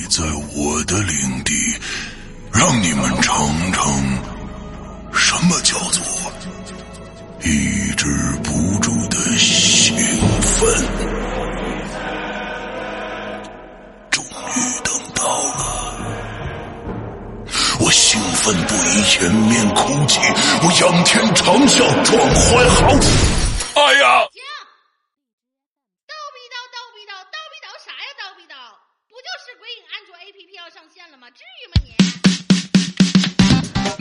你在我的领地，让你们尝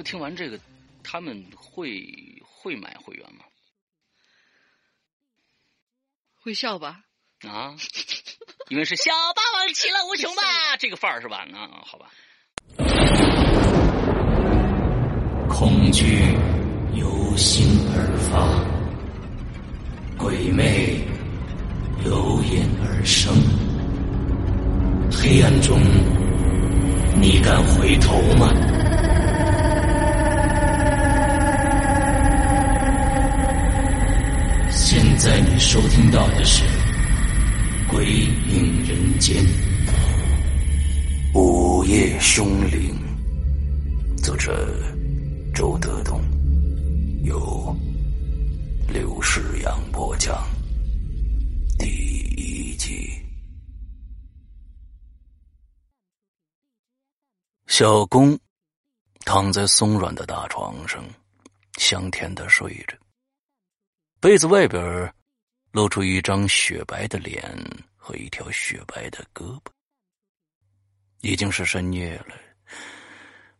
说听完这个，他们会会买会员吗？会笑吧？啊，因为是小霸王其乐无穷吧，这个范儿是吧？啊，好吧。恐惧由心而发，鬼魅由眼而生。黑暗中，你敢回头吗？凶灵，作者周德东，由刘世阳播讲，第一集。小公躺在松软的大床上，香甜的睡着。被子外边露出一张雪白的脸和一条雪白的胳膊。已经是深夜了，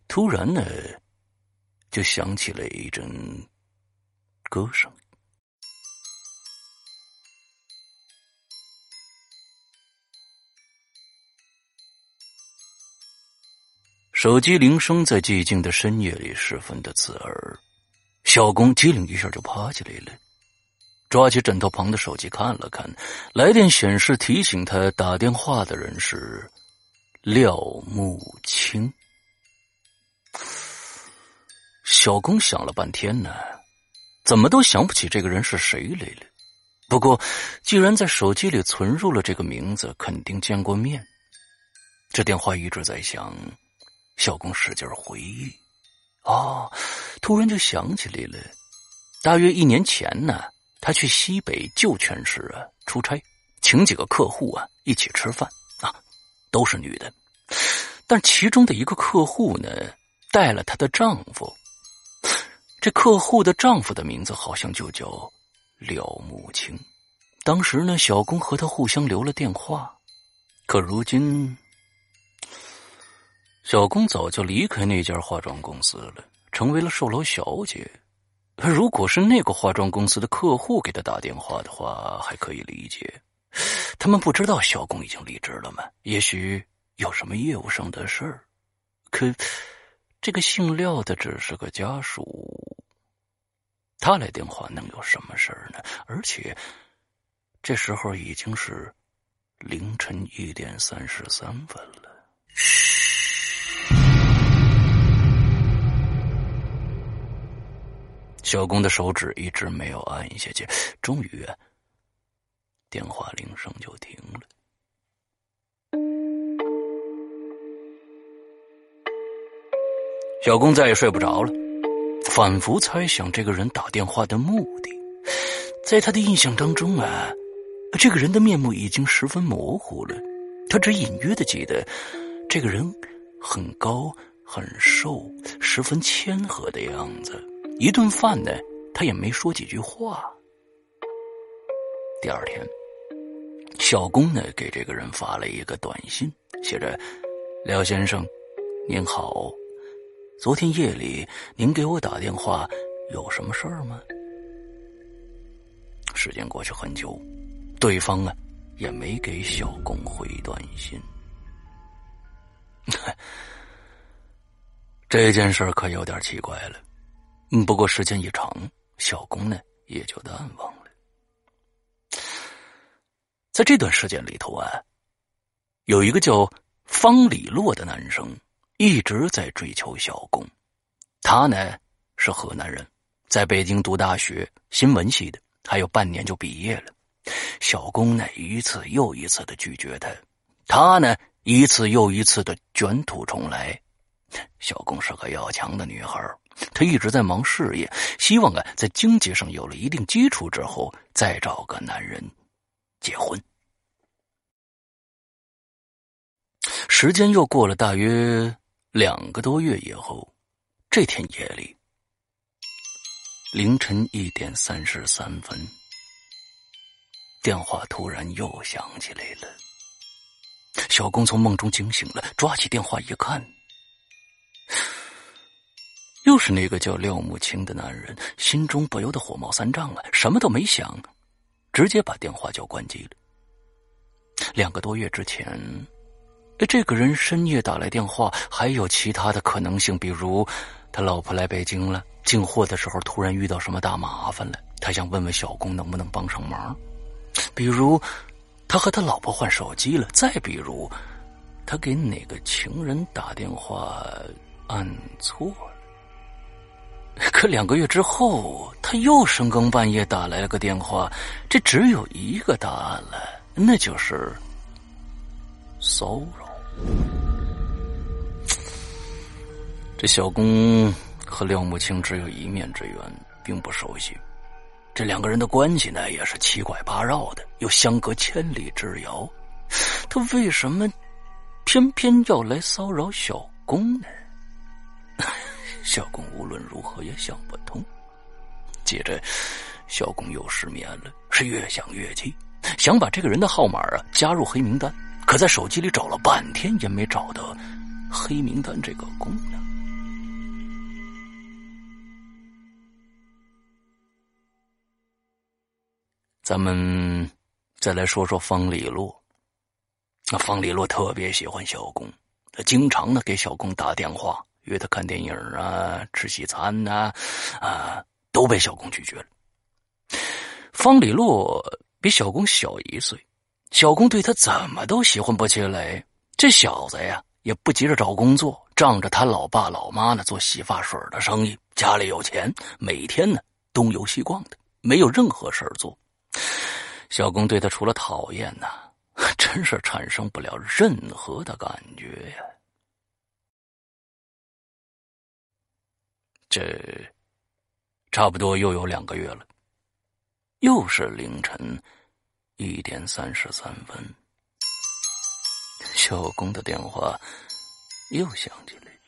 突然呢，就响起了一阵歌声。手机铃声在寂静的深夜里十分的刺耳，小工机灵一下就爬起来了。抓起枕头旁的手机看了看，来电显示提醒他打电话的人是廖木青。小公想了半天呢，怎么都想不起这个人是谁来了。不过，既然在手机里存入了这个名字，肯定见过面。这电话一直在响，小公使劲回忆，哦，突然就想起来了，大约一年前呢。他去西北旧泉市啊出差，请几个客户啊一起吃饭，都是女的，但其中的一个客户呢带了她的丈夫，这客户的丈夫的名字好像就叫廖木青。当时呢，小工和他互相留了电话，可如今小工早就离开那家化妆公司了，成为了售楼小姐。如果是那个化妆公司的客户给他打电话的话，还可以理解。他们不知道小工已经离职了吗？也许有什么业务上的事儿。可这个姓廖的只是个家属，他来电话能有什么事儿呢？而且这时候已经是凌晨一点三十三分了。小工的手指一直没有按下去，终于，电话铃声就停了。小工再也睡不着了，反复猜想这个人打电话的目的。在他的印象当中啊，这个人的面目已经十分模糊了。他只隐约的记得，这个人很高、很瘦，十分谦和的样子。一顿饭呢，他也没说几句话。第二天，小工呢给这个人发了一个短信，写着：“廖先生，您好，昨天夜里您给我打电话，有什么事儿吗？”时间过去很久，对方啊也没给小工回短信。这件事可有点奇怪了。不过时间一长，小工呢也就淡忘了。在这段时间里头啊，有一个叫方李洛的男生一直在追求小工。他呢是河南人，在北京读大学新闻系的。还有半年就毕业了，小工呢一次又一次的拒绝他，他呢一次又一次的卷土重来。小工是个要强的女孩，她一直在忙事业，希望啊在经济上有了一定基础之后再找个男人结婚。时间又过了大约两个多月以后，这天夜里。凌晨一点三十三分，电话突然又响起来了。小工从梦中惊醒了，抓起电话一看，又是那个叫廖木青的男人，心中不由得火冒三丈啊！什么都没想，直接把电话就关机了。两个多月之前，这个人深夜打来电话，还有其他的可能性，比如他老婆来北京了。进货的时候突然遇到什么大麻烦了，他想问问小工能不能帮上忙。比如，他和他老婆换手机了；再比如，他给哪个情人打电话按错了。可两个月之后，他又深更半夜打来了个电话，这只有一个答案了，那就是骚扰。这小工。和廖木青只有一面之缘，并不熟悉。这两个人的关系呢，也是七拐八绕的，又相隔千里之遥。他为什么偏偏要来骚扰小公呢？小公无论如何也想不通。接着，小公又失眠了，是越想越气，想把这个人的号码啊加入黑名单。可在手机里找了半天，也没找到黑名单这个功能。咱们再来说说方李洛。那方李洛特别喜欢小工，他经常呢给小工打电话，约他看电影啊、吃西餐呐，啊，都被小工拒绝了。方李洛比小工小一岁，小工对他怎么都喜欢不起来。这小子呀，也不急着找工作，仗着他老爸老妈呢做洗发水的生意，家里有钱，每天呢东游西逛的，没有任何事儿做。小公对他除了讨厌呐，真是产生不了任何的感觉呀。这差不多又有两个月了，又是凌晨一点三十三分，小工的电话又响起来了。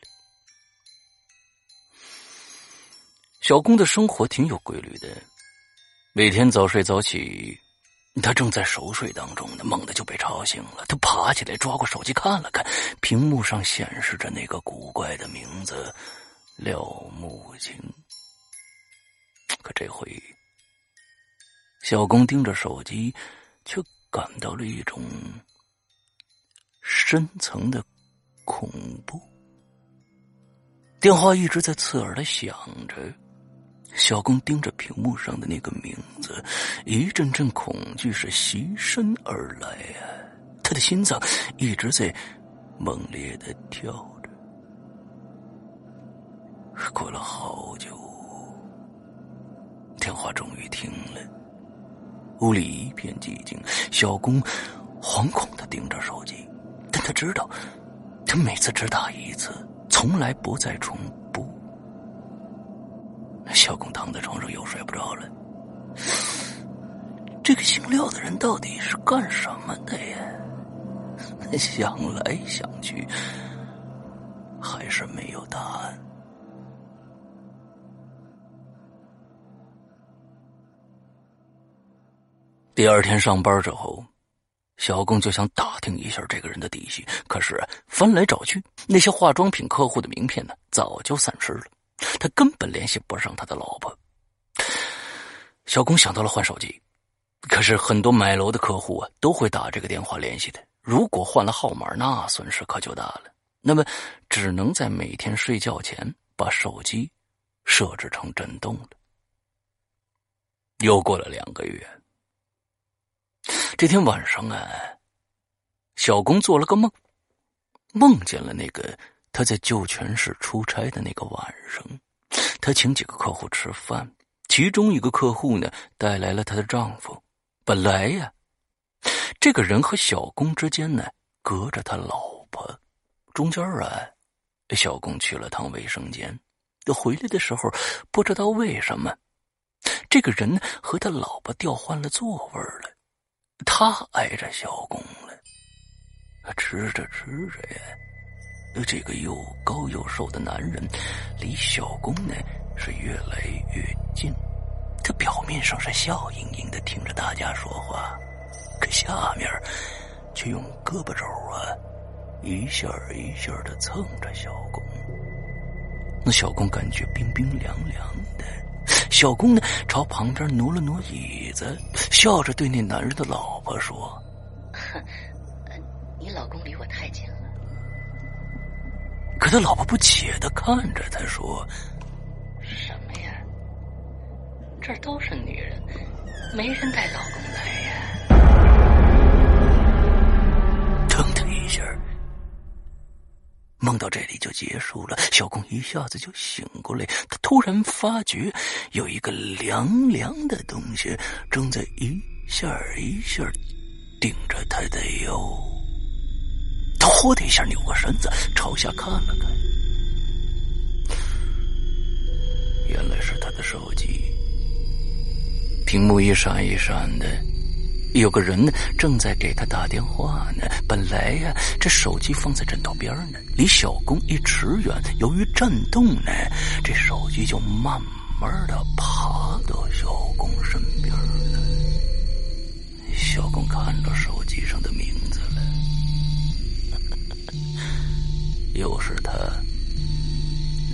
小工的生活挺有规律的，每天早睡早起。他正在熟睡当中呢，猛地就被吵醒了。他爬起来，抓过手机看了看，屏幕上显示着那个古怪的名字——廖木青。可这回，小工盯着手机，却感到了一种深层的恐怖。电话一直在刺耳的响着。小公盯着屏幕上的那个名字，一阵阵恐惧是袭身而来啊！他的心脏一直在猛烈的跳。过了好久，电话终于停了，屋里一片寂静。小工惶恐的盯着手机，但他知道，他每次只打一次，从来不再重。小工躺在床上又睡不着了，这个姓廖的人到底是干什么的呀？想来想去，还是没有答案。第二天上班之后，小工就想打听一下这个人的底细，可是翻来找去，那些化妆品客户的名片呢，早就散失了，他根本联系不上他的老婆。小工想到了换手机，可是很多买楼的客户啊，都会打这个电话联系的。如果换了号码，那损失可就大了。那么，只能在每天睡觉前把手机设置成震动了。又过了两个月。这天晚上啊，小工做了个梦，梦见了那个他在旧泉市出差的那个晚上，他请几个客户吃饭，其中一个客户呢带来了她的丈夫。本来呀，这个人和小工之间呢隔着他老婆，中间啊，小工去了趟卫生间，回来的时候不知道为什么，这个人和他老婆调换了座位了。他挨着小公了，吃着吃着呀，这个又高又瘦的男人离小公呢是越来越近。他表面上是笑盈盈的听着大家说话，可下面却用胳膊肘啊一下一下的蹭着小公。那小工感觉冰冰凉凉的。小公呢，朝旁边挪了挪椅子，笑着对那男人的老婆说：“你老公离我太近了。”可他老婆不解的看着他说：“什么呀？这都是女人，没人带老公来呀。”腾的一下。梦到这里就结束了，小公一下子就醒过来。他突然发觉有一个凉凉的东西正在一下一下顶着他的腰。他豁的一下扭过身子朝下看了看，原来是他的手机，屏幕一闪一闪的。有个人呢，正在给他打电话呢。本来呀，这手机放在枕头边呢，离小工一尺远。由于震动呢，这手机就慢慢的爬到小工身边了。小工看着手机上的名字了，又是他，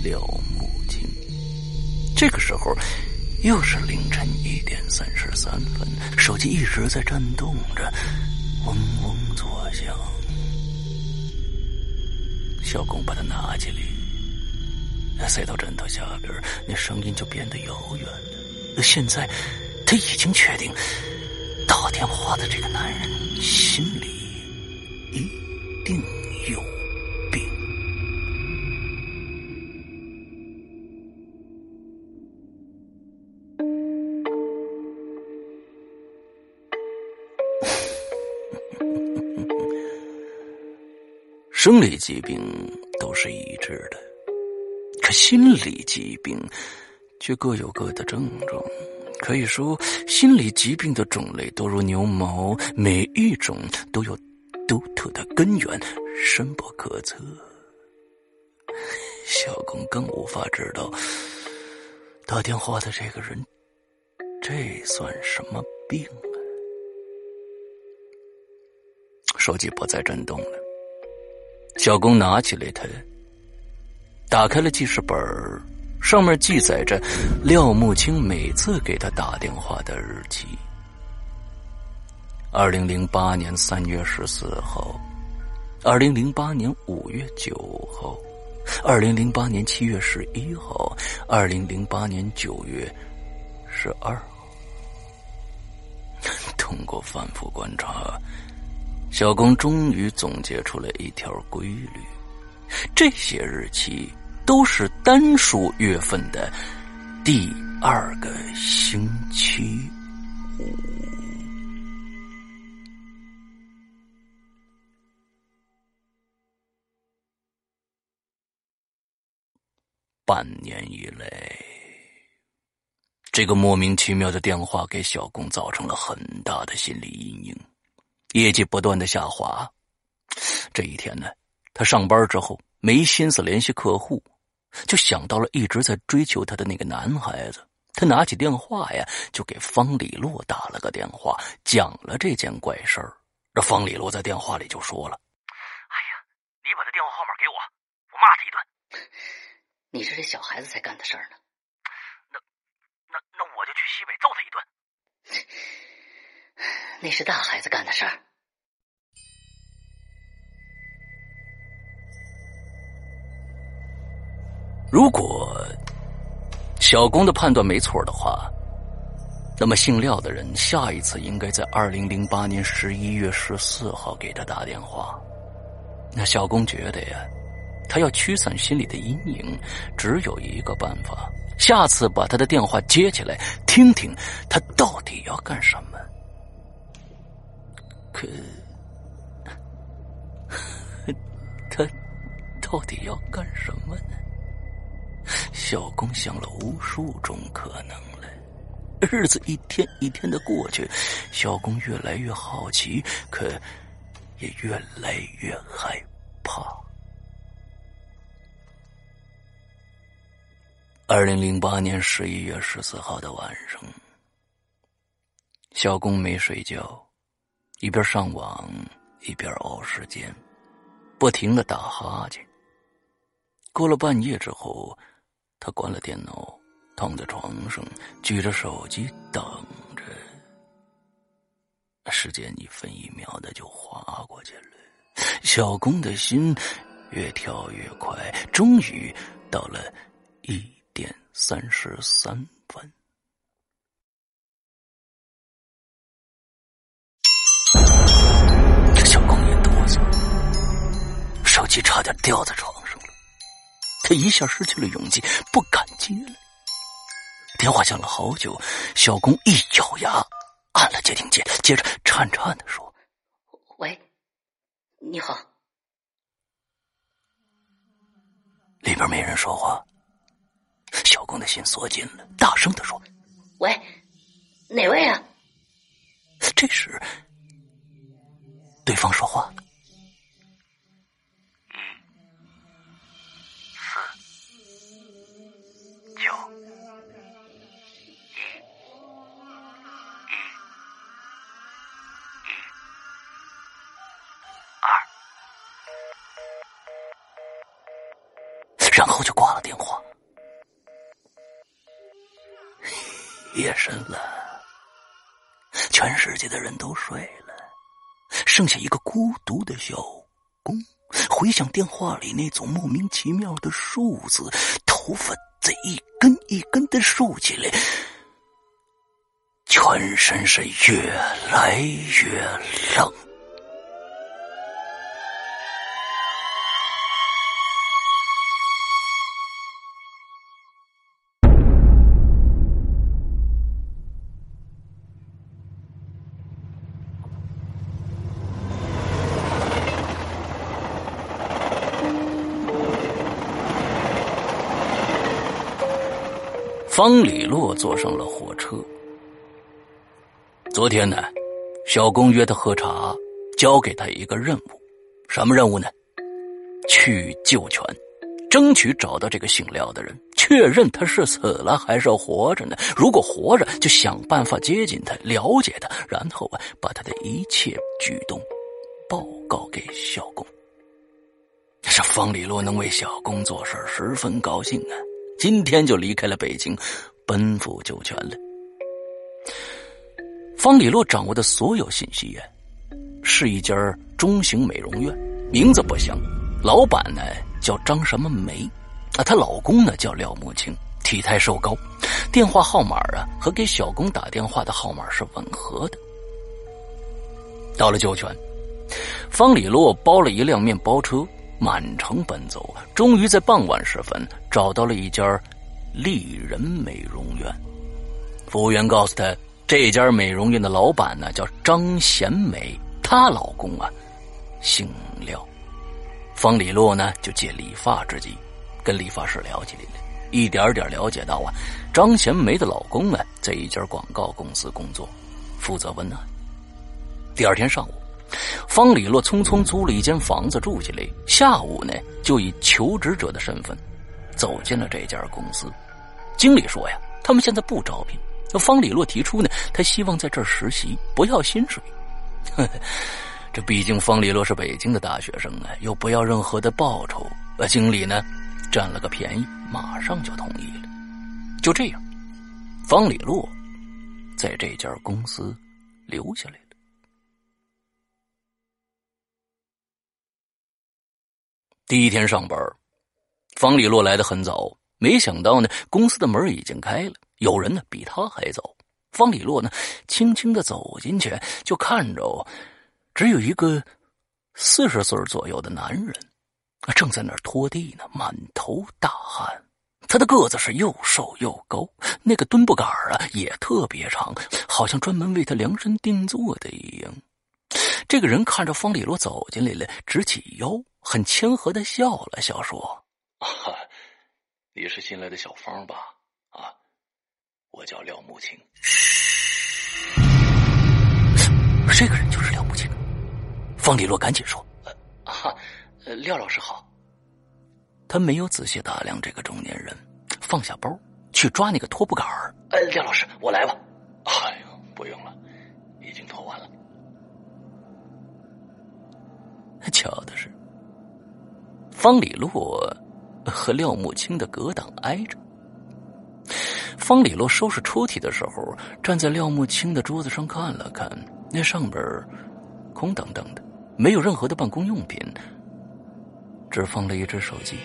廖木青。这个时候。又是凌晨一点三十三分，手机一直在震动着，嗡嗡作响。小工把它拿起来，塞到枕头下边，那声音就变得遥远了。现在他已经确定，打电话的这个男人心里生理疾病都是一致的，可心理疾病却各有各的症状。可以说，心理疾病的种类多如牛毛，每一种都有独特的根源，深不可测。小公更无法知道打电话的这个人，这算什么病啊？手机不再震动了。小工拿起来它，打开了记事本上面记载着廖木青每次给他打电话的日期：二零零八年三月十四号，二零零八年五月九号，二零零八年七月十一号，二零零八年九月十二号。通过反复观察。小工终于总结出了一条规律：这些日期都是单数月份的第二个星期五。半年以来，这个莫名其妙的电话给小工造成了很大的心理阴影，业绩不断的下滑。这一天呢，他上班之后没心思联系客户，就想到了一直在追求他的那个男孩子。他拿起电话呀，就给方李洛打了个电话，讲了这件怪事儿。这方李洛在电话里就说了：“哎呀，你把他电话号码给我，我骂他一顿。你是这小孩子才干的事儿呢。那那那我就去西北揍他一顿。那是大孩子干的事儿。”如果小工的判断没错的话，那么姓廖的人下一次应该在二零零八年十一月十四号给他打电话。那小工觉得呀，他要驱散心里的阴影，只有一个办法：下次把他的电话接起来，听听他到底要干什么。可，他到底要干什么呢？小公想了无数种可能了，日子一天一天的过去，小公越来越好奇，可也越来越害怕。二零零八年十一月十四号的晚上，小公没睡觉，一边上网一边熬时间，不停的打哈欠。过了半夜之后。他关了电脑，躺在床上，举着手机等着。时间一分一秒的就划过去了，小公的心越跳越快，终于到了一点三十三手机差点掉在床上了。他一下失去了勇气，不敢接了。电话响了好久，小工一咬牙按了接听键，接着颤颤的说：“喂，你好。”里边没人说话，小工的心缩紧了，大声的说：“喂，哪位啊？”这时，对方说话了。夜深了，全世界的人都睡了，剩下一个孤独的小工，回想电话里那种莫名其妙的数字，头发在一根一根的竖起来，全身是越来越冷。方里洛坐上了火车。昨天呢，小公约他喝茶，交给他一个任务，什么任务呢？去救全，争取找到这个姓廖的人，确认他是死了还是活着呢？如果活着，就想办法接近他，了解他，然后啊，把他的一切举动报告给小公。这方里洛能为小公做事，十分高兴啊。今天就离开了北京，奔赴酒泉了。方里洛掌握的所有信息呀，是一家中型美容院，名字不详，老板呢叫张什么梅，啊，她老公呢叫廖木青，体态瘦高，电话号码啊和给小工打电话的号码是吻合的。到了酒泉，方里洛包了一辆面包车。满城奔走，终于在傍晚时分找到了一家丽人美容院。服务员告诉他，这家美容院的老板呢叫张贤美，她老公啊姓廖。方李洛呢就借理发之机跟理发师聊起来了。一点点了解到啊，张贤梅的老公啊，在一家广告公司工作，负责文案。第二天上午，方里洛匆匆租了一间房子住进来，下午呢，就以求职者的身份走进了这家公司。经理说呀，他们现在不招聘。方里洛提出呢，他希望在这儿实习，不要薪水。呵 呵这毕竟方里洛是北京的大学生啊，又不要任何的报酬。呃，经理呢，占了个便宜，马上就同意了。就这样，方里洛在这家公司留下来了。第一天上班，方里洛来的很早，没想到呢，公司的门已经开了，有人呢比他还早。方里洛呢，轻轻的走进去，就看着。只有一个四十岁左右的男人，正在那儿拖地呢，满头大汗。他的个子是又瘦又高，那个墩布杆啊也特别长，好像专门为他量身定做的一样。这个人看着方里洛走进来了，直起腰，很谦和的笑了笑，说：“你是新来的小芳吧？啊，我叫廖木青。”这个人就是廖木青。方里洛赶紧说：“啊，廖老师好。”他没有仔细打量这个中年人，放下包去抓那个拖布杆儿。呃，廖老师，我来吧。哎呦，不用了，已经拖完了。巧的是，方里洛和廖木青的隔挡挨着。方里洛收拾抽屉的时候，站在廖木青的桌子上看了看，那上边空荡荡的。没有任何的办公用品，只放了一只手机。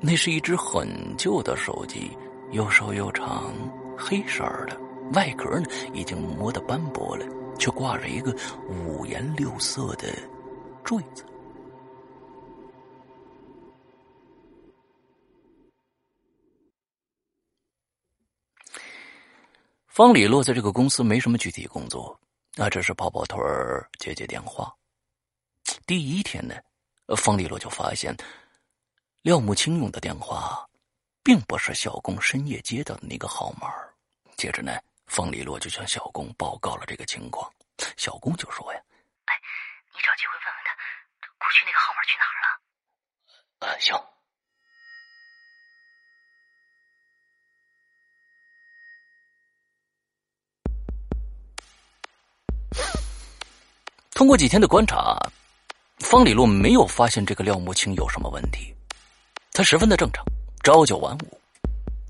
那是一只很旧的手机，又瘦又长，黑色的，外壳呢已经磨得斑驳了，却挂着一个五颜六色的坠子。方里洛在这个公司没什么具体工作。那只是跑跑腿儿、接接电话。第一天呢，方立洛就发现廖木清用的电话，并不是小工深夜接到的那个号码。接着呢，方立洛就向小工报告了这个情况。小工就说：“呀，哎，你找机会问问他，过去那个号码去哪儿了？”啊，行。通过几天的观察，方里洛没有发现这个廖木青有什么问题。他十分的正常，朝九晚五，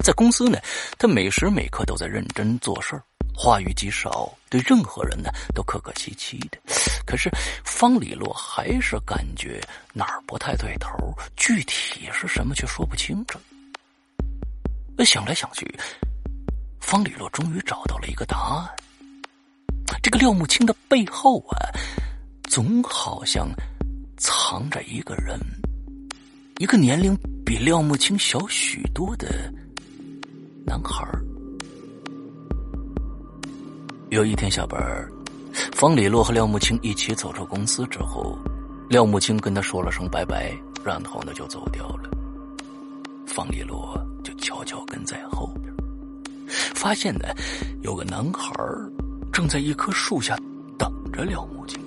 在公司呢，他每时每刻都在认真做事话语极少，对任何人呢都客客气气的。可是方里洛还是感觉哪儿不太对头，具体是什么却说不清楚。想来想去，方里洛终于找到了一个答案。这个廖木青的背后啊。总好像藏着一个人，一个年龄比廖木青小许多的男孩有一天下班，方里洛和廖木青一起走出公司之后，廖木青跟他说了声拜拜，然后呢就走掉了。方里洛就悄悄跟在后边，发现呢有个男孩正在一棵树下等着廖木青。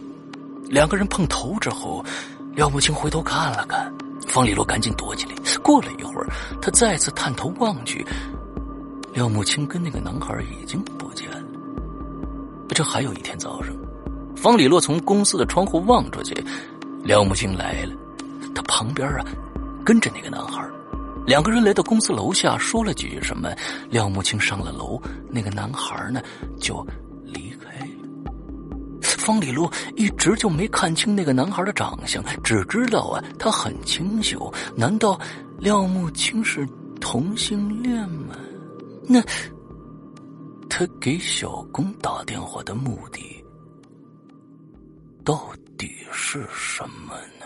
两个人碰头之后，廖木青回头看了看，方里洛赶紧躲起来。过了一会儿，他再次探头望去，廖木青跟那个男孩已经不见了。这还有一天早上，方里洛从公司的窗户望出去，廖木青来了，他旁边啊跟着那个男孩。两个人来到公司楼下，说了几句什么，廖木青上了楼，那个男孩呢就。方里路一直就没看清那个男孩的长相，只知道啊，他很清秀。难道廖木青是同性恋吗？那他给小工打电话的目的到底是什么呢？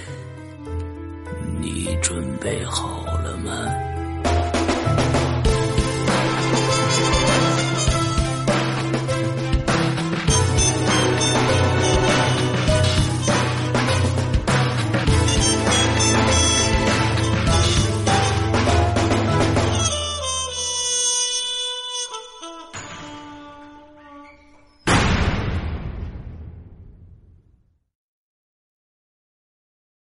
你准备好了吗？